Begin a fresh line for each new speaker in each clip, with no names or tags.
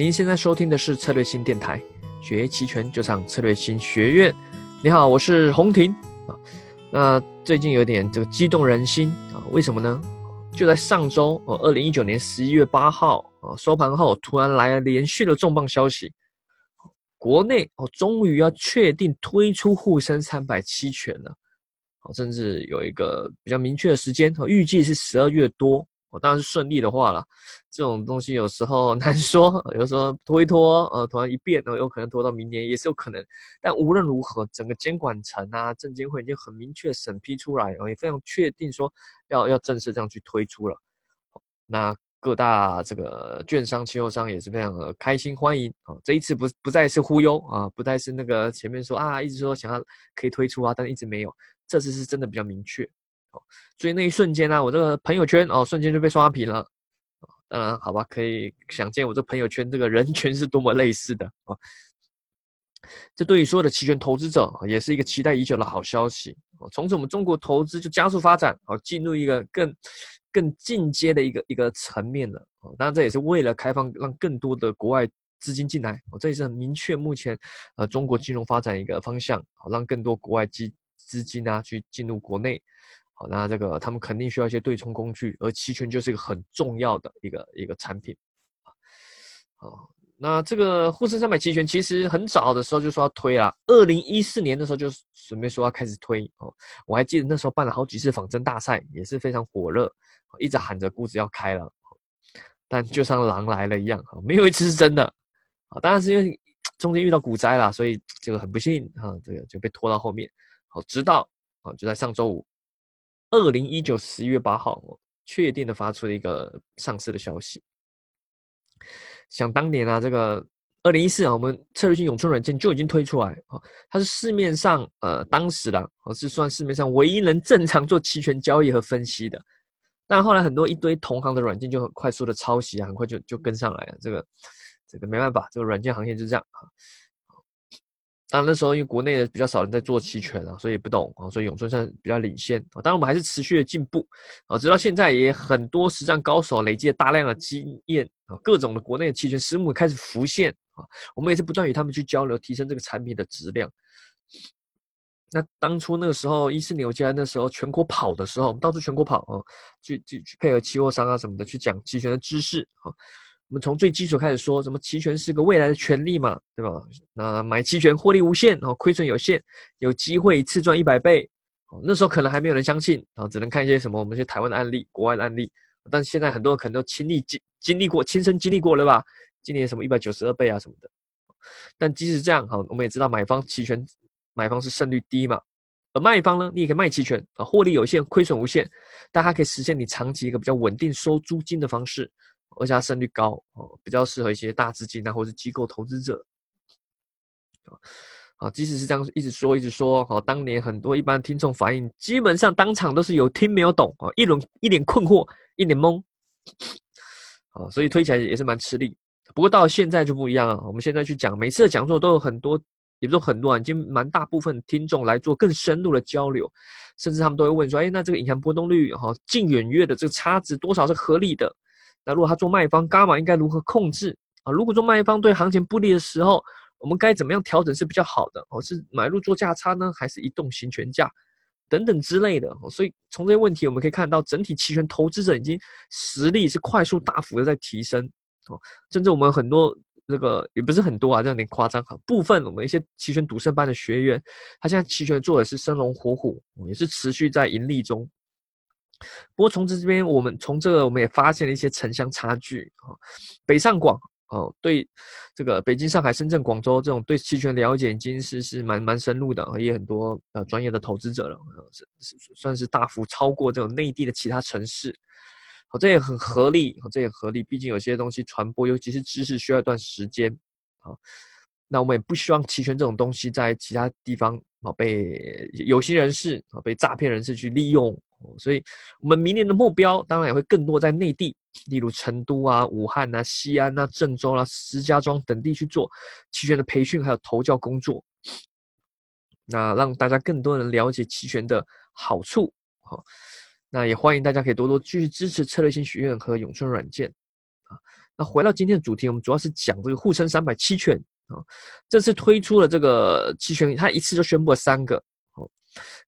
您现在收听的是策略新电台，学期权就上策略新学院。你好，我是洪婷啊。那最近有点这个激动人心啊，为什么呢？就在上周哦，二零一九年十一月八号啊，收盘后突然来了连续的重磅消息，国内哦终于要确定推出沪深三百期权了，哦，甚至有一个比较明确的时间哦，预计是十二月多。我当然是顺利的话了，这种东西有时候 难说，有时候拖一拖，呃，突然一变，呃，有可能拖到明年也是有可能。但无论如何，整个监管层啊，证监会已经很明确审批出来，也非常确定说要要正式这样去推出了。那各大这个券商、期货商也是非常的开心欢迎啊！这一次不不再是忽悠啊，不再是那个前面说啊，一直说想要可以推出啊，但一直没有，这次是真的比较明确。所以那一瞬间呢，我这个朋友圈哦，瞬间就被刷屏了。当然，好吧，可以想见我这朋友圈这个人群是多么类似的啊。这对于所有的期权投资者也是一个期待已久的好消息。从此我们中国投资就加速发展，哦，进入一个更更进阶的一个一个层面了。当然这也是为了开放，让更多的国外资金进来。我，这也是很明确目前呃中国金融发展一个方向。好，让更多国外资资金啊去进入国内。好，那这个他们肯定需要一些对冲工具，而期权就是一个很重要的一个一个产品。好，那这个沪深三百期权其实很早的时候就说要推啊，二零一四年的时候就准备说要开始推哦。我还记得那时候办了好几次仿真大赛，也是非常火热，一直喊着估值要开了，但就像狼来了一样，没有一次是真的。啊，当然是因为中间遇到股灾了，所以这个很不幸啊，这个就被拖到后面。好，直到啊就在上周五。二零一九十一月八号，确定的发出了一个上市的消息。想当年啊，这个二零一四啊，我们策略性永春软件就已经推出来啊，它是市面上呃当时的啊是算市面上唯一能正常做期权交易和分析的。但后来很多一堆同行的软件就很快速的抄袭啊，很快就就跟上来了。这个这个没办法，这个软件行业就是这样啊。当然那时候因为国内的比较少人在做期权啊，所以不懂啊，所以永春算比较领先啊。当然我们还是持续的进步啊，直到现在也很多实战高手累积了大量的经验啊，各种的国内的期权私募开始浮现啊，我们也是不断与他们去交流，提升这个产品的质量。那当初那个时候一四年我记得那时候全国跑的时候，我们到处全国跑啊，去去去配合期货商啊什么的去讲期权的知识啊。我们从最基础开始说，什么期权是个未来的权利嘛，对吧？那买期权获利无限，哦，亏损有限，有机会一次赚一百倍，那时候可能还没有人相信，啊，只能看一些什么我们一些台湾的案例、国外的案例，但是现在很多人可能都亲历经经历过、亲身经历过了吧？今年什么一百九十二倍啊什么的，但即使这样，哈，我们也知道买方期权买方是胜率低嘛，而卖方呢，你也可以卖期权啊，获利有限，亏损无限，但它可以实现你长期一个比较稳定收租金的方式。而且它胜率高哦，比较适合一些大资金啊，或者是机构投资者啊。即使是这样一直说一直说，哦，当年很多一般听众反应，基本上当场都是有听没有懂啊，一轮一脸困惑，一脸懵啊，所以推起来也是蛮吃力。不过到现在就不一样了，我们现在去讲，每次的讲座都有很多，也不是很多，已经蛮大部分听众来做更深入的交流，甚至他们都会问说，哎，那这个隐含波动率哈，近远月的这个差值多少是合理的？那如果他做卖方，伽马应该如何控制啊？如果做卖方对行情不利的时候，我们该怎么样调整是比较好的？哦，是买入做价差呢，还是移动行权价等等之类的？所以从这些问题我们可以看到，整体期权投资者已经实力是快速大幅的在提升哦。甚至我们很多这个也不是很多啊，这样有点夸张哈。部分我们一些期权赌圣班的学员，他现在期权做的是生龙活虎，也是持续在盈利中。不过从这这边，我们从这个我们也发现了一些城乡差距啊。北上广哦，对这个北京、上海、深圳、广州这种对期权了解已经是是蛮蛮深入的，也很多呃专业的投资者了，是是算是大幅超过这种内地的其他城市。好，这也很合理，这也合理。毕竟有些东西传播，尤其是知识，需要一段时间啊。那我们也不希望期权这种东西在其他地方啊被有心人士啊被诈骗人士去利用。所以，我们明年的目标当然也会更多在内地，例如成都啊、武汉啊、西安啊、郑州啊、石家庄等地去做期权的培训，还有投教工作。那让大家更多人了解期权的好处。好，那也欢迎大家可以多多继续支持策略性学院和永春软件。啊，那回到今天的主题，我们主要是讲这个沪深三百期权啊。这次推出了这个期权，它一次就宣布了三个，哦，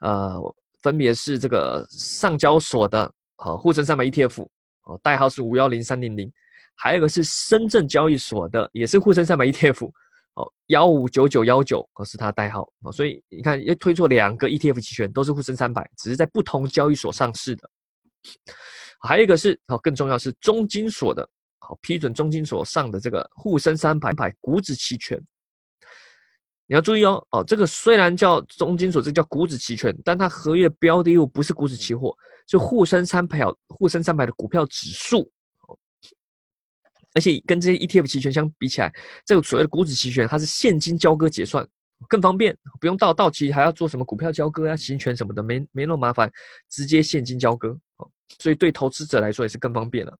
呃，分别是这个上交所的啊沪深三百 ETF，哦，代号是五幺零三零零，还有一个是深圳交易所的，也是沪深三百 ETF，哦，幺五九九幺九，哦是它代号啊。所以你看，又推出两个 ETF 期权，都是沪深三百，只是在不同交易所上市的。还有一个是哦，更重要是中金所的。好，批准中金所上的这个沪深三百股指期权，你要注意哦。哦，这个虽然叫中金所，这叫股指期权，但它合约标的物不是股指期货，是沪深三百沪深三百的股票指数。而且跟这些 ETF 期权相比起来，这个所谓的股指期权，它是现金交割结算更方便，不用到到期还要做什么股票交割啊、行权什么的，没没那么麻烦，直接现金交割。所以对投资者来说也是更方便了。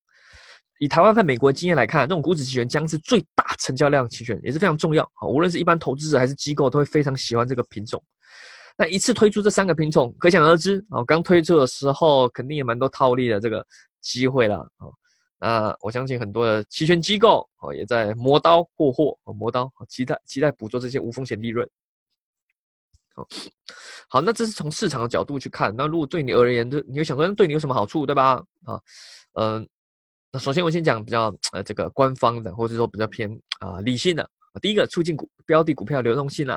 以台湾和美国经验来看，这种股指期权将是最大成交量期权，也是非常重要。啊，无论是一般投资者还是机构，都会非常喜欢这个品种。那一次推出这三个品种，可想而知啊，刚推出的时候肯定也蛮多套利的这个机会了啊。那我相信很多的期权机构啊也在磨刀霍霍，磨刀，期待期待捕捉这些无风险利润。好，好，那这是从市场的角度去看。那如果对你而言，你会想说，对你有什么好处，对吧？啊，嗯。那首先我先讲比较呃这个官方的，或者说比较偏啊理性的。第一个促进股标的股票流动性啦，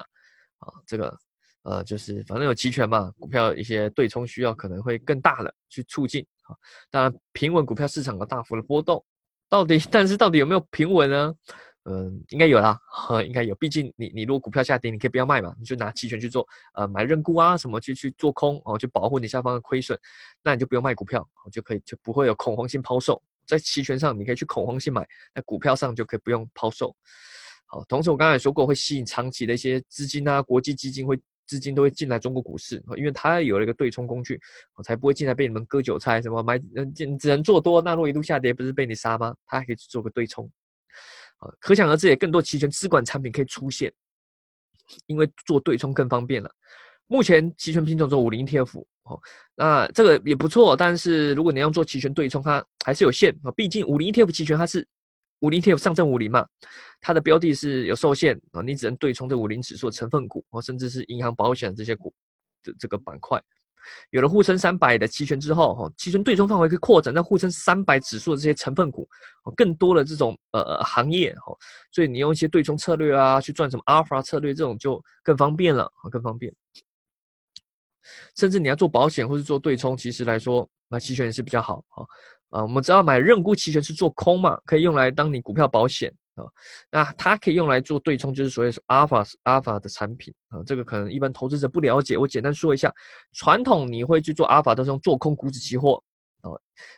啊这个呃就是反正有期权嘛，股票一些对冲需要可能会更大的去促进啊。当然平稳股票市场的大幅的波动，到底 但是到底有没有平稳呢？嗯，应该有啦，应该有。毕竟你你如果股票下跌，你可以不要卖嘛，你就拿期权去做呃买认沽啊什么去去做空哦，去保护你下方的亏损，那你就不用卖股票，就可以就不会有恐慌性抛售。在期权上，你可以去恐慌性买；那股票上就可以不用抛售。好，同时我刚才说过，会吸引长期的一些资金啊，国际基金会资金都会进来中国股市，因为它有了一个对冲工具，我才不会进来被你们割韭菜。什么买嗯，只能做多，那如果一路下跌，不是被你杀吗？它还可以去做个对冲。啊，可想而知，也更多期权资管产品可以出现，因为做对冲更方便了。目前期权品种做五零 ETF。哦，那这个也不错，但是如果你要做期权对冲，它还是有限啊。毕竟五零 ETF 期权它是五零 ETF 上证五零嘛，它的标的是有受限啊，你只能对冲这五零指数的成分股哦，甚至是银行、保险这些股的这个板块。有了沪深三百的期权之后，哈，期权对冲范围可以扩展到沪深三百指数的这些成分股，更多的这种呃行业哈，所以你用一些对冲策略啊，去赚什么阿尔法策略这种就更方便了啊，更方便。甚至你要做保险或是做对冲，其实来说，那期权也是比较好啊。啊，我们知道买认沽期权是做空嘛，可以用来当你股票保险啊。那它可以用来做对冲，就是所谓是阿尔法阿尔法的产品啊。这个可能一般投资者不了解，我简单说一下。传统你会去做阿尔法，都是用做空股指期货啊。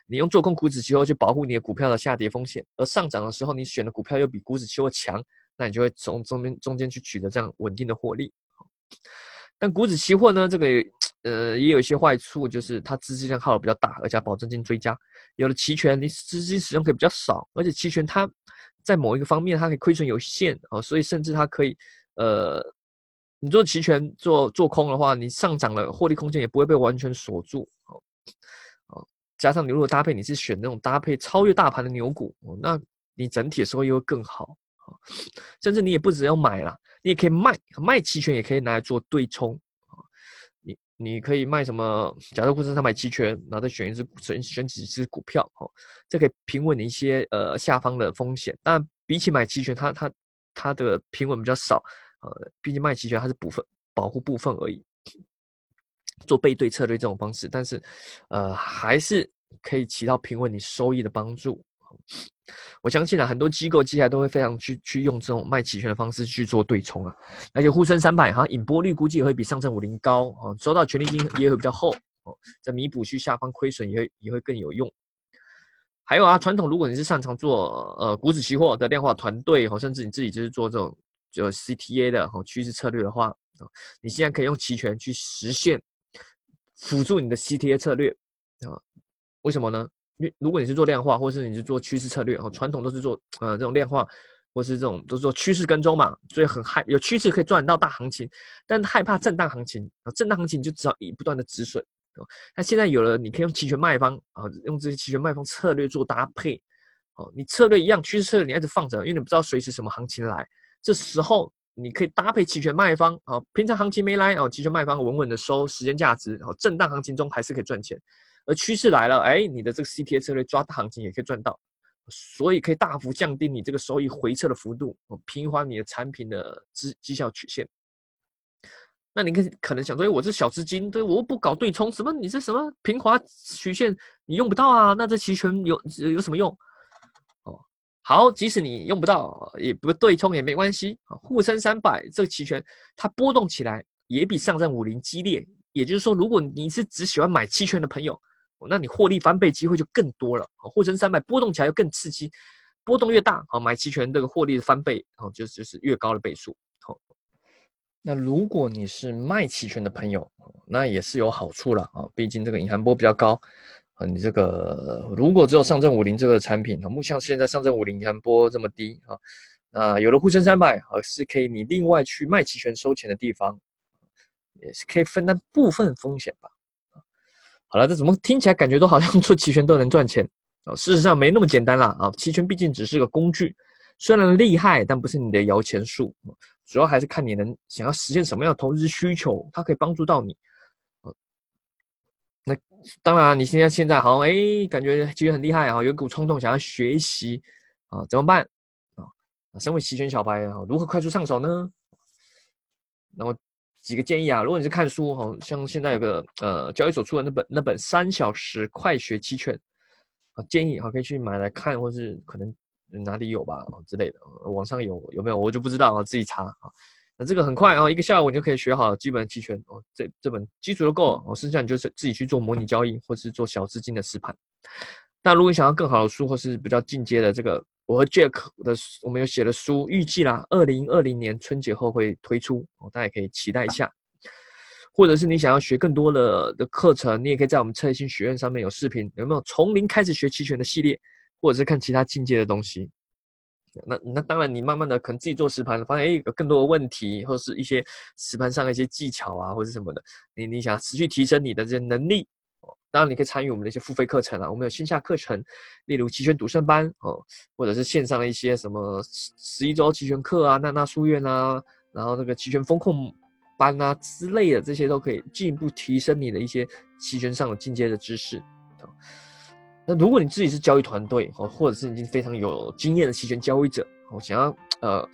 你用做空股指期货去保护你的股票的下跌风险，而上涨的时候你选的股票又比股指期货强，那你就会从中间中间去取得这样稳定的获利。但股指期货呢，这个呃也有一些坏处，就是它资金量耗的比较大，而且保证金追加。有了期权，你资金使用可以比较少，而且期权它在某一个方面它可以亏损有限哦，所以甚至它可以呃，你做期权做做空的话，你上涨了获利空间也不会被完全锁住哦。哦，加上你如果搭配你是选那种搭配超越大盘的牛股，那你整体的收益会更好。哦甚至你也不只要买了，你也可以卖，卖期权也可以拿来做对冲啊。你你可以卖什么？假设沪深三百期权，然后再选一只选选几只股票，哦，这可以平稳你一些呃下方的风险。但比起买期权，它它它的平稳比较少，呃，毕竟卖期权它是部分保护部分而已，做背对策略这种方式，但是呃还是可以起到平稳你收益的帮助。我相信啊，很多机构接下来都会非常去去用这种卖期权的方式去做对冲啊，而且沪深三百哈，引波率估计也会比上证五零高哦，收到权利金也会比较厚哦，在弥补去下方亏损也会也会更有用。还有啊，传统如果你是擅长做呃股指期货的量化团队哦，甚至你自己就是做这种就 CTA 的哦趋势策略的话啊，你现在可以用期权去实现辅助你的 CTA 策略啊，为什么呢？因为如果你是做量化，或是你是做趋势策略，哦，传统都是做呃这种量化，或是这种都是做趋势跟踪嘛，所以很害有趋势可以赚到大行情，但害怕震荡行情啊，震荡行情你就只好以不断的止损。那现在有了，你可以用期权卖方啊，用这些期权卖方策略做搭配哦，你策略一样，趋势策略你一直放着，因为你不知道随时什么行情来。这时候你可以搭配期权卖方，啊，平常行情没来，哦，期权卖方稳稳的收时间价值，然后震荡行情中还是可以赚钱。而趋势来了，哎，你的这个 CTA 策略抓大行情也可以赚到，所以可以大幅降低你这个收益回撤的幅度，平滑你的产品的绩绩效曲线。那你可可能想说，哎我这小资金，对我不搞对冲，什么你这什么平滑曲线你用不到啊？那这期权有有什么用？哦，好，即使你用不到，也不对冲也没关系。沪深三百这个期权它波动起来也比上证五零激烈，也就是说，如果你是只喜欢买期权的朋友，那你获利翻倍机会就更多了啊。沪深三百波动起来又更刺激，波动越大，好买期权这个获利的翻倍，哦，就就是越高的倍数。好那如果你是卖期权的朋友，那也是有好处了啊，毕竟这个隐含波比较高啊。你这个如果只有上证五零这个产品啊，目前现在上证五零隐含波这么低啊，那有了沪深三百啊，是可以你另外去卖期权收钱的地方，也是可以分担部分风险吧。好了，这怎么听起来感觉都好像 做期权都能赚钱啊？事实上没那么简单啦啊，期权毕竟只是个工具，虽然厉害，但不是你的摇钱树。主要还是看你能想要实现什么样的投资需求，它可以帮助到你。那当然，你现在现在好像哎，感觉其实很厉害啊，有一股冲动想要学习啊，怎么办啊？身为期权小白啊，如何快速上手呢？那么几个建议啊，如果你是看书哈，像现在有个呃交易所出的那本那本三小时快学期权啊，建议啊可以去买来看，或是可能。哪里有吧之类的，网上有有没有我就不知道啊，自己查啊。那这个很快啊，一个下午你就可以学好基本期权哦。这这本基础就够了哦，剩下你就是自己去做模拟交易，或是做小资金的实盘。那如果你想要更好的书，或是比较进阶的这个，我和 Jack 的我们有写的书，预计啦，二零二零年春节后会推出，大家也可以期待一下。或者是你想要学更多的的课程，你也可以在我们策略性学院上面有视频，有没有从零开始学期权的系列？或者是看其他境界的东西，那那当然，你慢慢的可能自己做实盘，发现哎有更多的问题，或是一些实盘上的一些技巧啊，或者什么的，你你想持续提升你的这些能力，当然你可以参与我们的一些付费课程啊，我们有线下课程，例如期权赌圣班哦，或者是线上的一些什么十十一周期权课啊，娜娜书院啊，然后那个期权风控班啊之类的，这些都可以进一步提升你的一些期权上的进阶的知识。那如果你自己是交易团队哦，或者是已经非常有经验的期权交易者，我想要呃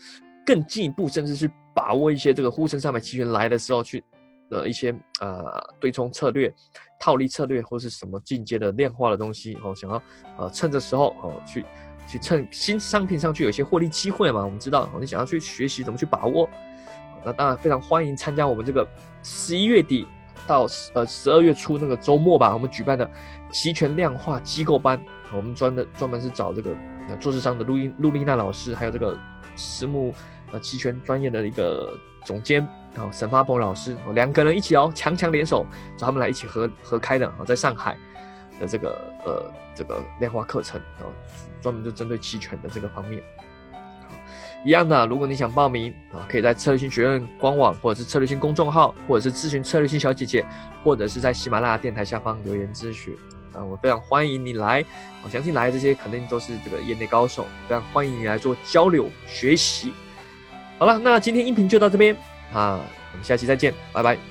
更进一步，甚至是把握一些这个沪深三百期权来的时候去的一些呃对冲策略、套利策略或是什么进阶的量化的东西哦，想要呃趁着时候哦去去趁新商品上去有一些获利机会嘛，我们知道你想要去学习怎么去把握，那当然非常欢迎参加我们这个十一月底。到呃十二月初那个周末吧，我们举办的期权量化机构班，我们专的专门是找这个做市商的陆英陆丽娜老师，还有这个私募呃期权专业的一个总监啊沈发鹏老师，两个人一起哦，强强联手找他们来一起合合开的啊，在上海的这个呃这个量化课程啊，专门就针对期权的这个方面。一样的，如果你想报名啊，可以在策略性学院官网，或者是策略性公众号，或者是咨询策略性小姐姐，或者是在喜马拉雅电台下方留言咨询啊，我非常欢迎你来。我相信来这些肯定都是这个业内高手，非常欢迎你来做交流学习。好了，那今天音频就到这边啊，我们下期再见，拜拜。